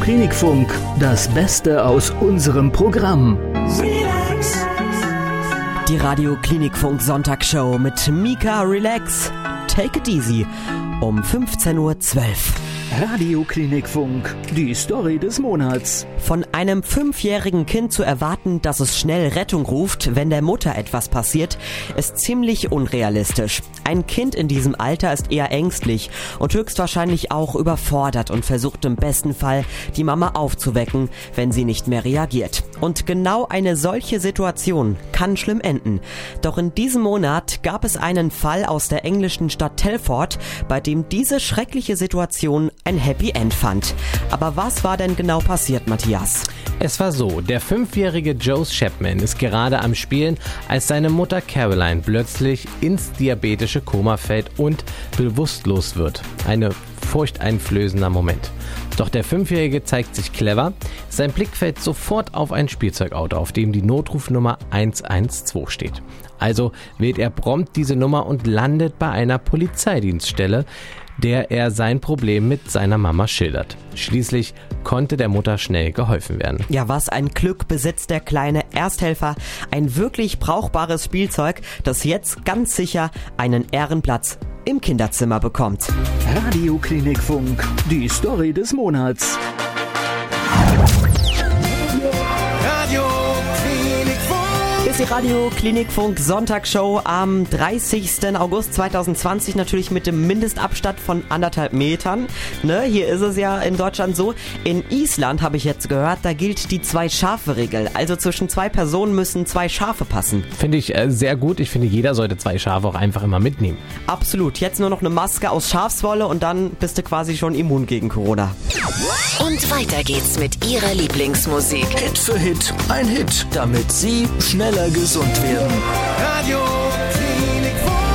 Klinikfunk, das Beste aus unserem Programm. Die Radio Klinikfunk Sonntagsshow mit Mika Relax. Take it easy um 15.12 Uhr. Radio Klinikfunk, die Story des Monats. Von einem fünfjährigen Kind zu erwarten, dass es schnell Rettung ruft, wenn der Mutter etwas passiert, ist ziemlich unrealistisch. Ein Kind in diesem Alter ist eher ängstlich und höchstwahrscheinlich auch überfordert und versucht im besten Fall, die Mama aufzuwecken, wenn sie nicht mehr reagiert. Und genau eine solche Situation kann schlimm enden. Doch in diesem Monat gab es einen Fall aus der englischen Stadt Telford, bei dem diese schreckliche Situation ein Happy End fand. Aber was war denn genau passiert, Matthias? Es war so, der fünfjährige Joe Chapman ist gerade am Spielen, als seine Mutter Caroline plötzlich ins diabetische Koma fällt und bewusstlos wird. Eine furchteinflößender Moment. Doch der Fünfjährige zeigt sich clever. Sein Blick fällt sofort auf ein Spielzeugauto, auf dem die Notrufnummer 112 steht. Also wählt er prompt diese Nummer und landet bei einer Polizeidienststelle, der er sein Problem mit seiner Mama schildert. Schließlich konnte der Mutter schnell geholfen werden. Ja, was ein Glück besitzt der kleine Ersthelfer. Ein wirklich brauchbares Spielzeug, das jetzt ganz sicher einen Ehrenplatz im Kinderzimmer bekommt. Radio Klinikfunk, die Story des Monats. Die Radio Klinikfunk Sonntagsshow am 30. August 2020 natürlich mit dem Mindestabstand von anderthalb Metern. Ne, hier ist es ja in Deutschland so. In Island habe ich jetzt gehört, da gilt die Zwei-Schafe-Regel. Also zwischen zwei Personen müssen zwei Schafe passen. Finde ich äh, sehr gut. Ich finde, jeder sollte zwei Schafe auch einfach immer mitnehmen. Absolut. Jetzt nur noch eine Maske aus Schafswolle und dann bist du quasi schon immun gegen Corona. Und weiter geht's mit ihrer Lieblingsmusik. Hit für Hit, ein Hit, damit Sie schneller gesund werden. Radio Klinikfunk,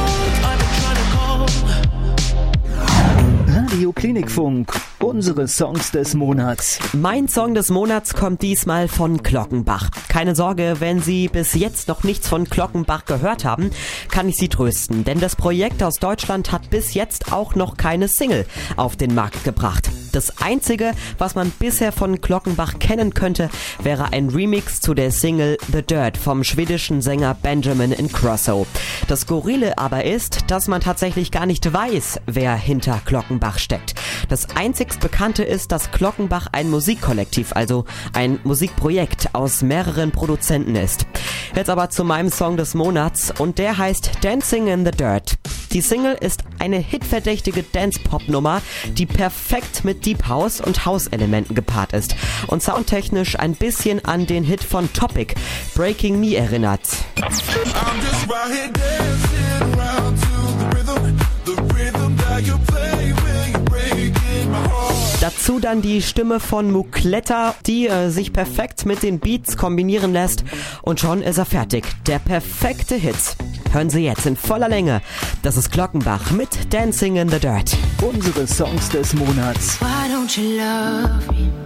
Radio Klinikfunk, unsere Songs des Monats. Mein Song des Monats kommt diesmal von Glockenbach. Keine Sorge, wenn Sie bis jetzt noch nichts von Glockenbach gehört haben, kann ich Sie trösten, denn das Projekt aus Deutschland hat bis jetzt auch noch keine Single auf den Markt gebracht. Das einzige, was man bisher von Glockenbach kennen könnte, wäre ein Remix zu der Single The Dirt vom schwedischen Sänger Benjamin Ingrosso. Das Skurrile aber ist, dass man tatsächlich gar nicht weiß, wer hinter Glockenbach steckt. Das einzigst Bekannte ist, dass Glockenbach ein Musikkollektiv, also ein Musikprojekt aus mehreren Produzenten ist. Jetzt aber zu meinem Song des Monats und der heißt Dancing in the Dirt. Die Single ist eine hitverdächtige Dance-Pop-Nummer, die perfekt mit Deep House und House-Elementen gepaart ist und soundtechnisch ein bisschen an den Hit von Topic, Breaking Me erinnert. I'm Dazu dann die Stimme von Mukletta, die äh, sich perfekt mit den Beats kombinieren lässt und schon ist er fertig. Der perfekte Hit. Hören Sie jetzt in voller Länge. Das ist Glockenbach mit Dancing in the Dirt. Unsere Songs des Monats. Why don't you love me?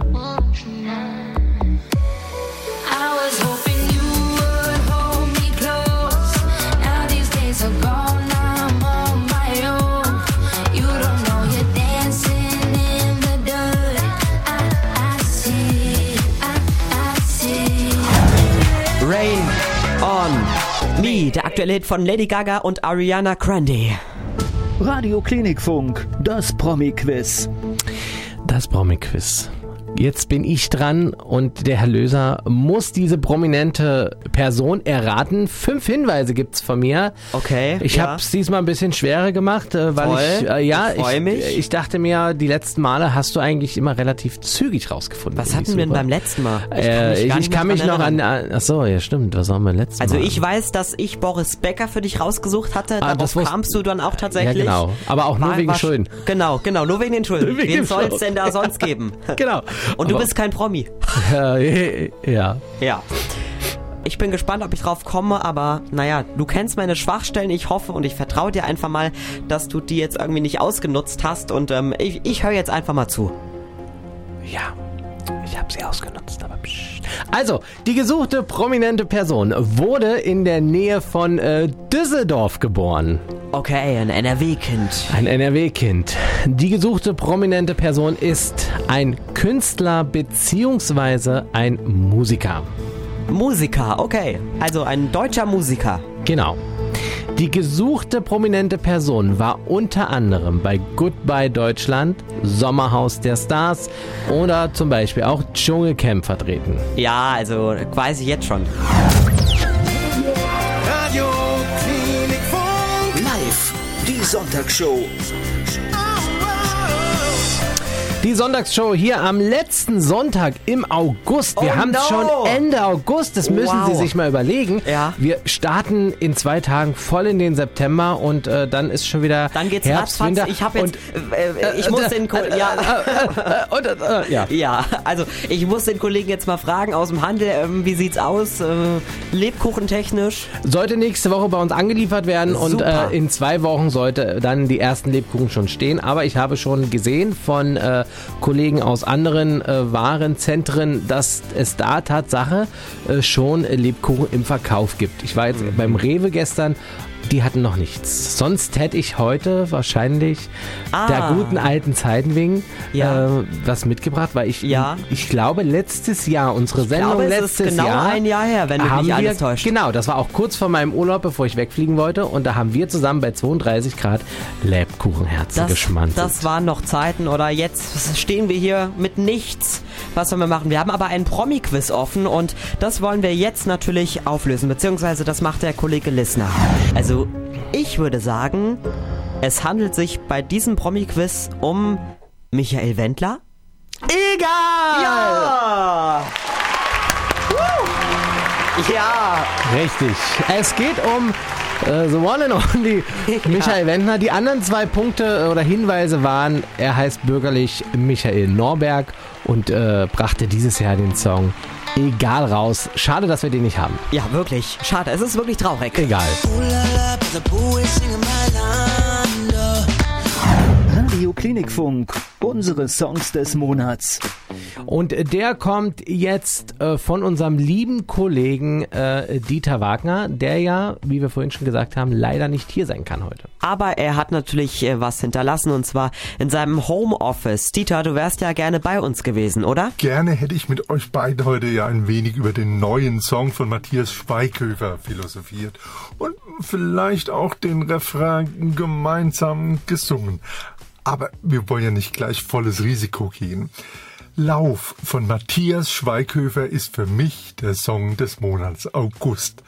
On Me, der aktuelle Hit von Lady Gaga und Ariana Grande. Radio Klinikfunk, das Promi-Quiz. Das Promi-Quiz. Jetzt bin ich dran und der Herr Löser muss diese prominente Person erraten. Fünf Hinweise gibt's von mir. Okay, Ich ja. habe es diesmal ein bisschen schwerer gemacht, äh, weil Toll, ich äh, ja ich ich, mich. ich dachte mir, die letzten Male hast du eigentlich immer relativ zügig rausgefunden. Was hatten ich wir denn beim letzten Mal? Äh, ich, gar ich nicht kann mich noch an, erinnern. an. Ach so, ja stimmt. Was haben wir letztes Also Mal? ich weiß, dass ich Boris Becker für dich rausgesucht hatte. Ah, Darauf kamst du dann auch tatsächlich. Ja, genau. Aber auch nur War- wegen war- Schulden. Genau, genau, nur wegen den Schulden. Wegen Wen soll's Schulden. denn da sonst geben? Genau. Und du Aber- bist kein Promi. Äh, ja. Ja. Ich bin gespannt, ob ich drauf komme, aber naja, du kennst meine Schwachstellen. Ich hoffe und ich vertraue dir einfach mal, dass du die jetzt irgendwie nicht ausgenutzt hast. Und ähm, ich, ich höre jetzt einfach mal zu. Ja, ich habe sie ausgenutzt, aber psch. Also, die gesuchte prominente Person wurde in der Nähe von äh, Düsseldorf geboren. Okay, ein NRW-Kind. Ein NRW-Kind. Die gesuchte prominente Person ist ein Künstler beziehungsweise ein Musiker. Musiker, okay. Also ein deutscher Musiker. Genau. Die gesuchte prominente Person war unter anderem bei Goodbye Deutschland, Sommerhaus der Stars oder zum Beispiel auch Dschungelcamp vertreten. Ja, also weiß ich jetzt schon. Die Sonntagsshow. Die Sonntagsshow hier am letzten Sonntag im August. Wir Oh haben no. schon Ende August. Das müssen Wow. Sie sich mal überlegen. Ja. Wir starten in zwei Tagen voll in den September und äh, dann ist schon wieder Dann geht's Herbst. Winter. Ich habe jetzt, und, äh, ich muss den, Ko ja, äh, und, äh, ja. ja, also ich muss den Kollegen jetzt mal fragen aus dem Handel, ähm, wie sieht's aus, äh, Lebkuchentechnisch? Sollte nächste Woche bei uns angeliefert werden und Super. äh, in zwei Wochen sollte dann die ersten Lebkuchen schon stehen. Aber ich habe schon gesehen von äh, Kollegen aus anderen äh, Warenzentren, dass es da Tatsache äh, schon Lebkuchen im Verkauf gibt. Ich war jetzt Mhm. beim Rewe gestern. Die hatten noch nichts. Sonst hätte ich heute wahrscheinlich Ah. der guten alten Zeiten wegen Ja. äh, was mitgebracht, weil ich, Ja. ich glaube, letztes Jahr, unsere Sendung glaube, es letztes ist genau Jahr, ein Jahr her, wenn mich haben nicht alles wir, täuscht. Genau, das war auch kurz vor meinem Urlaub, bevor ich wegfliegen wollte. Und da haben wir zusammen bei 32 Grad Lebkuchenherze Das, geschmantelt. das waren noch Zeiten oder jetzt stehen wir hier mit nichts. Was sollen wir machen? Wir haben aber einen Promi-Quiz offen und das wollen wir jetzt natürlich auflösen, beziehungsweise das macht der Kollege Lissner. Also ich würde sagen, es handelt sich bei diesem Promi-Quiz um Michael Wendler. Egal! Ja! Ja! Richtig. Es geht um äh, The One and Only Michael Wendner. Die anderen zwei Punkte oder Hinweise waren, er heißt bürgerlich Michael Norberg und äh, brachte dieses Jahr den Song Egal raus. Schade, dass wir den nicht haben. Ja, wirklich. Schade, es ist wirklich traurig. Egal. Radio Klinikfunk, unsere Songs des Monats. Und der kommt jetzt äh, von unserem lieben Kollegen äh, Dieter Wagner, der ja, wie wir vorhin schon gesagt haben, leider nicht hier sein kann heute. Aber er hat natürlich äh, was hinterlassen und zwar in seinem Homeoffice. Dieter, du wärst ja gerne bei uns gewesen, oder? Gerne hätte ich mit euch beiden heute ja ein wenig über den neuen Song von Matthias Schweighöfer philosophiert und vielleicht auch den Refrain gemeinsam gesungen. Aber wir wollen ja nicht gleich volles Risiko gehen. Lauf von Matthias Schweighöfer ist für mich der Song des Monats August.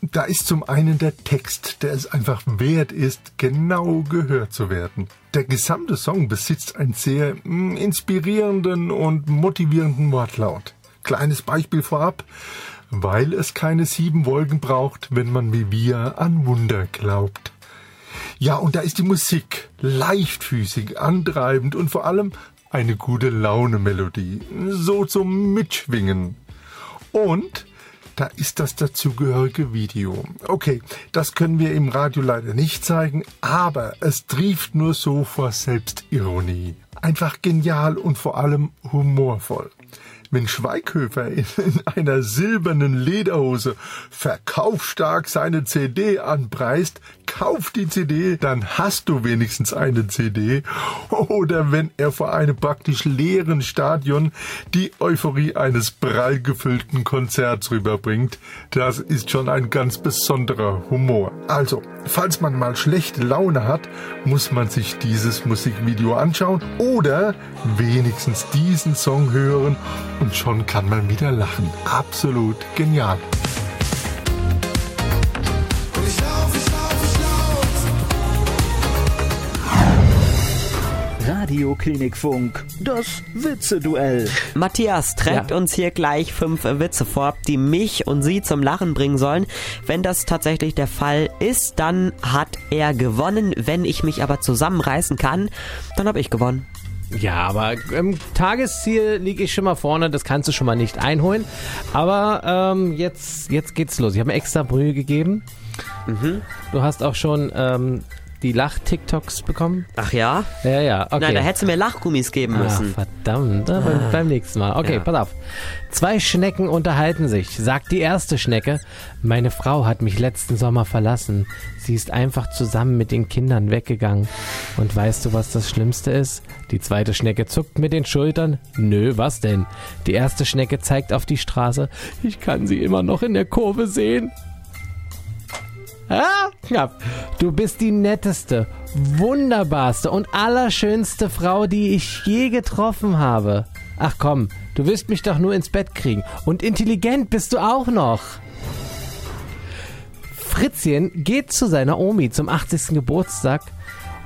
Da ist zum einen der Text, der es einfach wert ist, genau gehört zu werden. Der gesamte Song besitzt einen sehr mm, inspirierenden und motivierenden Wortlaut. Kleines Beispiel vorab. Weil es keine sieben Wolken braucht, wenn man wie wir an Wunder glaubt. Ja, und da ist die Musik leichtfüßig, antreibend und vor allem eine gute Laune-Melodie. So zum Mitschwingen. Und da ist das dazugehörige Video. Okay, das können wir im Radio leider nicht zeigen, aber es trieft nur so vor Selbstironie. Einfach genial und vor allem humorvoll. Wenn Schweighöfer in, in einer silbernen Lederhose verkaufstark seine CD anpreist, kauf die CD, dann hast du wenigstens eine CD. Oder wenn er vor einem praktisch leeren Stadion die Euphorie eines prall gefüllten Konzerts rüberbringt, das ist schon ein ganz besonderer Humor. Also, falls man mal schlechte Laune hat, muss man sich dieses Musikvideo anschauen oder wenigstens diesen Song hören und schon kann man wieder lachen. Absolut genial. Radio Klinikfunk, das Witze-Duell. Matthias trägt Ja. uns hier gleich fünf Witze vor, die mich und sie zum Lachen bringen sollen. Wenn das tatsächlich der Fall ist, dann hat er gewonnen. Wenn ich mich aber zusammenreißen kann, dann habe ich gewonnen. Ja, aber im Tagesziel liege ich schon mal vorne, das kannst du schon mal nicht einholen. Aber ähm, jetzt, jetzt geht's los. Ich habe mir extra Brühe gegeben. Du hast auch schon ähm, die Lach-TikToks bekommen? Ach ja? Ja, ja, okay. Nein, da hättest du mir Lachgummis geben Ah, müssen. verdammt, aber beim nächsten Mal. Okay, Ja. pass auf. Zwei Schnecken unterhalten sich. Sagt die erste Schnecke, meine Frau hat mich letzten Sommer verlassen. Sie ist einfach zusammen mit den Kindern weggegangen. Und weißt du, was das Schlimmste ist? Die zweite Schnecke zuckt mit den Schultern. Nö, was denn? Die erste Schnecke zeigt auf die Straße. Ich kann sie immer noch in der Kurve sehen. Ah, knapp. Du bist die netteste, wunderbarste und allerschönste Frau, die ich je getroffen habe. Ach komm, du wirst mich doch nur ins Bett kriegen. Und intelligent bist du auch noch. Fritzchen geht zu seiner Omi zum 80. Geburtstag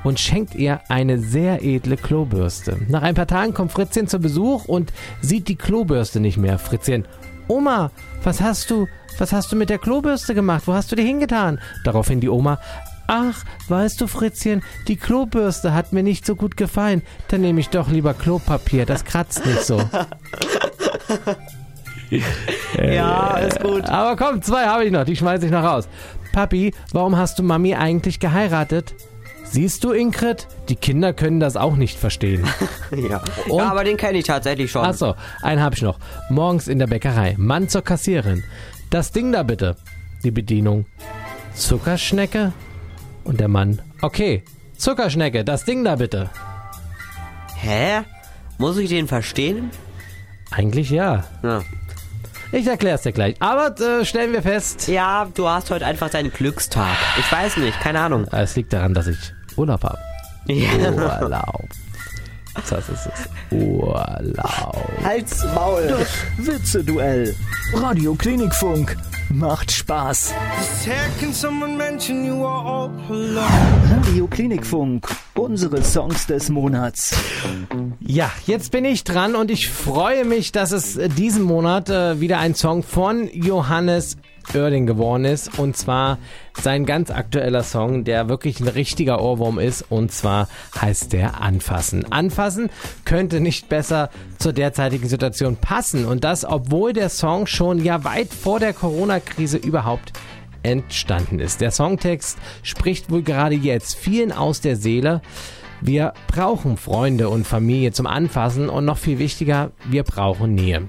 und schenkt ihr eine sehr edle Klobürste. Nach ein paar Tagen kommt Fritzchen zu Besuch und sieht die Klobürste nicht mehr. Fritzchen, Oma, was hast du, was hast du mit der Klobürste gemacht? Wo hast du die hingetan? Daraufhin die Oma, ach, weißt du Fritzchen, die Klobürste hat mir nicht so gut gefallen. Dann nehme ich doch lieber Klopapier, das kratzt nicht so. Ja, ist gut. Aber komm, zwei habe ich noch, die schmeiße ich noch raus. Papi, warum hast du Mami eigentlich geheiratet? Siehst du, Ingrid? Die Kinder können das auch nicht verstehen. Ja. Ja, aber den kenne ich tatsächlich schon. Achso, einen hab ich noch. Morgens in der Bäckerei. Mann zur Kassiererin. Das Ding da bitte. Die Bedienung. Zuckerschnecke? Und der Mann. Okay, Zuckerschnecke, das Ding da bitte. Hä? Muss ich den verstehen? Eigentlich ja. Ja. Ich erklär's dir gleich. Aber äh, stellen wir fest. Ja, du hast heute einfach deinen Glückstag. Ich weiß nicht, keine Ahnung. Es liegt daran, dass ich Urlaub habe. Ja. Urlaub. Das ist es. Urlaub. Halt's Maul. Witze-Duell. Radio Klinikfunk. Macht Spaß. Can someone mention you are all alone? Radio Klinikfunk. Unsere Songs des Monats. Ja, jetzt bin ich dran und ich freue mich, dass es diesen Monat äh, wieder ein Song von Johannes Oerding geworden ist. Und zwar sein ganz aktueller Song, der wirklich ein richtiger Ohrwurm ist. Und zwar heißt der Anfassen. Anfassen könnte nicht besser zur derzeitigen Situation passen. Und das, obwohl der Song schon ja weit vor der Corona-Krise überhaupt entstanden ist. Der Songtext spricht wohl gerade jetzt vielen aus der Seele. Wir brauchen Freunde und Familie zum Anfassen und noch viel wichtiger, wir brauchen Nähe.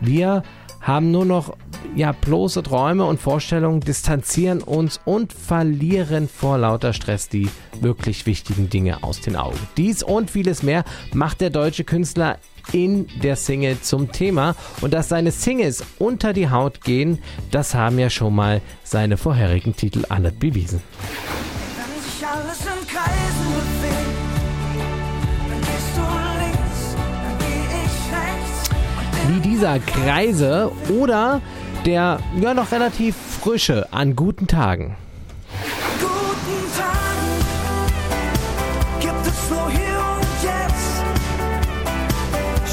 Wir haben nur noch ja bloße Träume und Vorstellungen, distanzieren uns und verlieren vor lauter Stress die wirklich wichtigen Dinge aus den Augen. Dies und vieles mehr macht der deutsche Künstler in der Single zum Thema und dass seine Singles unter die Haut gehen, das haben ja schon mal seine vorherigen Titel alle bewiesen. Wenn sich alles in Kreisen wie dieser Kreise oder der ja noch relativ frische an guten Tagen. Guten Tagen gibt es nur hier und jetzt.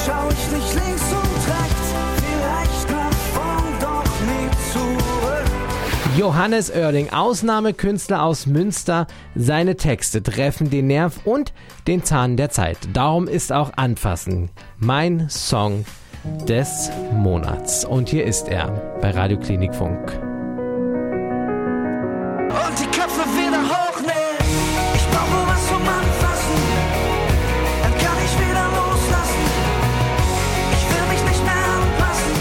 Schau ich nicht links und rechts, vielleicht nach vorn, doch nie zurück. Johannes Oerding, Ausnahmekünstler aus Münster. Seine Texte treffen den Nerv und den Zahn der Zeit. Darum ist auch Anfassen mein Song des Monats. Und hier ist er bei Radio Klinikfunk. Und die Köpfe wieder hochnehmen. Ich brauche was zum Anfassen, dann kann ich wieder loslassen. Ich will mich nicht mehr anpassen.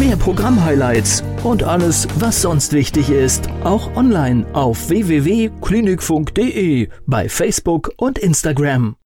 Mehr Programmhighlights und alles, was sonst wichtig ist, auch online auf www.klinikfunk.de, bei Facebook und Instagram.